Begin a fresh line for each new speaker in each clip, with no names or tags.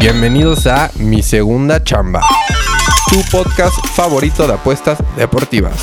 Bienvenidos a Mi Segunda Chamba, tu podcast favorito de apuestas deportivas.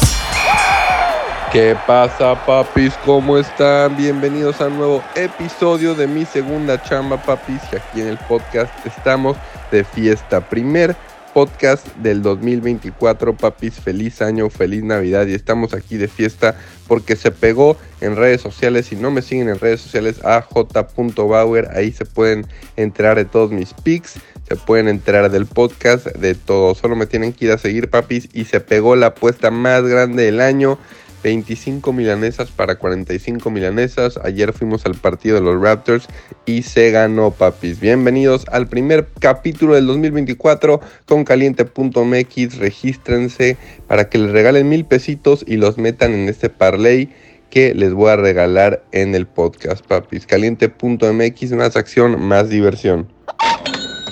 ¿Qué pasa, papis? ¿Cómo están? Bienvenidos a un nuevo episodio de Mi Segunda Chamba, papis. Y aquí en el podcast estamos de fiesta. Primer podcast del 2024, papis. Feliz año, feliz Navidad. Y estamos aquí de fiesta porque se pegó en redes sociales. Si no me siguen en redes sociales, a j.bauer. Ahí se pueden enterar de todos mis pics. Se pueden enterar del podcast, de todo. Solo me tienen que ir a seguir, papis. Y se pegó la apuesta más grande del año. 25 milanesas para 45 milanesas. Ayer fuimos al partido de los Raptors y se ganó, papis. Bienvenidos al primer capítulo del 2024 con caliente.mx. Regístrense para que les regalen mil pesitos y los metan en este parlay que les voy a regalar en el podcast, papis. Caliente.mx, más acción, más diversión.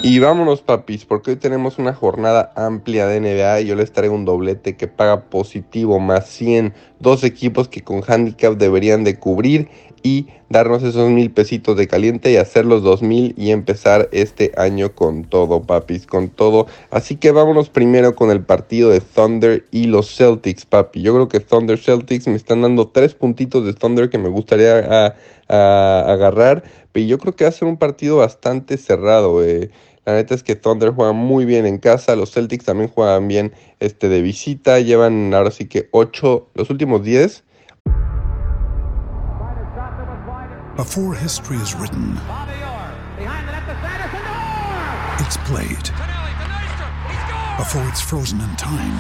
Y vámonos, papis, porque hoy tenemos una jornada amplia de NBA y yo les traigo un doblete que paga positivo más 100. Dos equipos que con handicap deberían de cubrir y darnos esos mil pesitos de caliente y hacer los dos mil y empezar este año con todo, papis, con todo. Así que vámonos primero con el partido de Thunder y los Celtics, papi. Yo creo que Thunder Celtics me están dando tres puntitos de Thunder que me gustaría a, a, agarrar, pero yo creo que va a ser un partido bastante cerrado. Eh. La neta es que Thunder juega muy bien en casa, los Celtics también juegan bien este, de visita, llevan ahora sí que 8, los últimos 10.
Before history is written, it's played. Before it's frozen in time,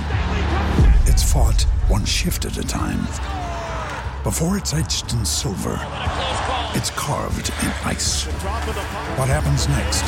it's fought one shift at a time. Before it's etched in silver, it's carved in ice. What happens next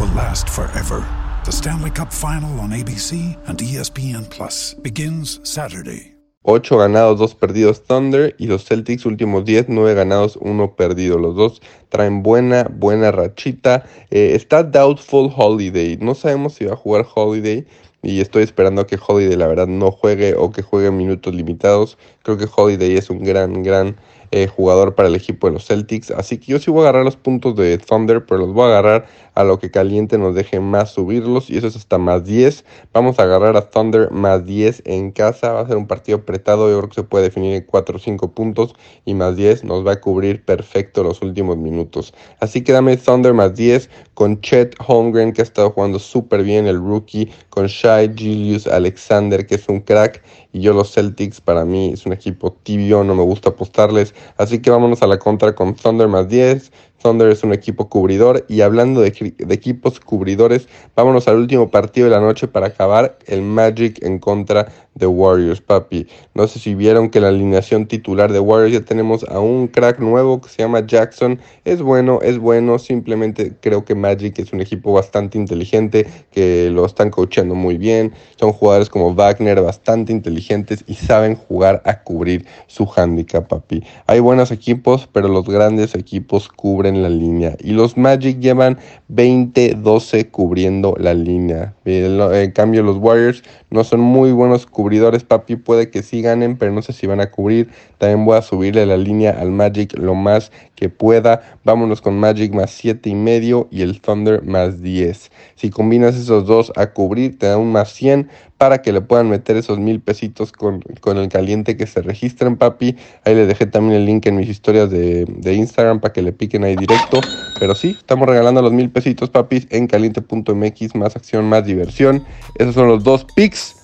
will last forever. The Stanley Cup Final on ABC and ESPN Plus begins Saturday.
8 ganados, 2 perdidos Thunder y los Celtics últimos 10, 9 ganados, 1 perdido. Los dos traen buena, buena rachita. Eh, está Doubtful Holiday. No sabemos si va a jugar Holiday y estoy esperando a que Holiday la verdad no juegue o que juegue minutos limitados. Creo que Holiday es un gran, gran eh, jugador para el equipo de los Celtics. Así que yo sí voy a agarrar los puntos de Thunder, pero los voy a agarrar a lo que caliente nos deje más subirlos. Y eso es hasta más 10. Vamos a agarrar a Thunder más 10 en casa. Va a ser un partido apretado. Yo creo que se puede definir en 4 o 5 puntos. Y más 10 nos va a cubrir perfecto los últimos minutos. Así que dame Thunder más 10 con Chet Holmgren, que ha estado jugando súper bien, el rookie. Con Shai Julius Alexander, que es un crack. Y yo los Celtics, para mí, es un equipo tibio. No me gusta apostarles. Así que vámonos a la contra con Thunder más 10. Thunder es un equipo cubridor. Y hablando de, equipos cubridores, vámonos al último partido de la noche para acabar el Magic en contra de Warriors, papi. No sé si vieron que la alineación titular de Warriors ya tenemos a un crack nuevo que se llama Jackson. Es bueno, es bueno. Simplemente creo que Magic es un equipo bastante inteligente, que lo están coachando muy bien. Son jugadores como Wagner bastante inteligentes y saben jugar a cubrir su handicap, papi. Hay buenos equipos, pero los grandes equipos cubren la línea. Y los Magic llevan 20-12 cubriendo la línea. En cambio, los Warriors no son muy buenos cubridores, papi. Puede que sí ganen, pero no sé si van a cubrir. También voy a subirle la línea al Magic lo más que pueda. Vámonos con Magic más 7 y medio y el Thunder más 10. Si combinas esos dos a cubrir, te da un más 100 para que le puedan meter esos mil pesitos con, con, el caliente que se registren, papi. Ahí les dejé también el link en mis historias de, de Instagram para que le piquen ahí directo. Pero sí, estamos regalando los mil pesitos, papis, en caliente.mx. Más acción, más diversión. Esos son los dos picks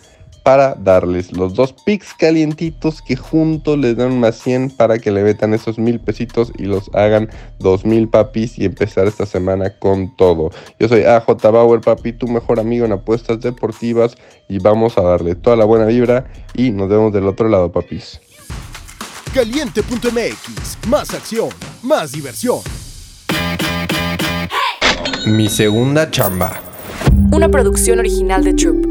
para darles los dos picks calientitos que juntos les dan más 100 para que le metan esos mil pesitos y los hagan dos mil papis y empezar esta semana con todo. Yo soy AJ Bauer, papi, tu mejor amigo en apuestas deportivas y vamos a darle toda la buena vibra y nos vemos del otro lado, papis.
Caliente.mx, más acción, más diversión.
Mi segunda chamba.
Una producción original de Troop.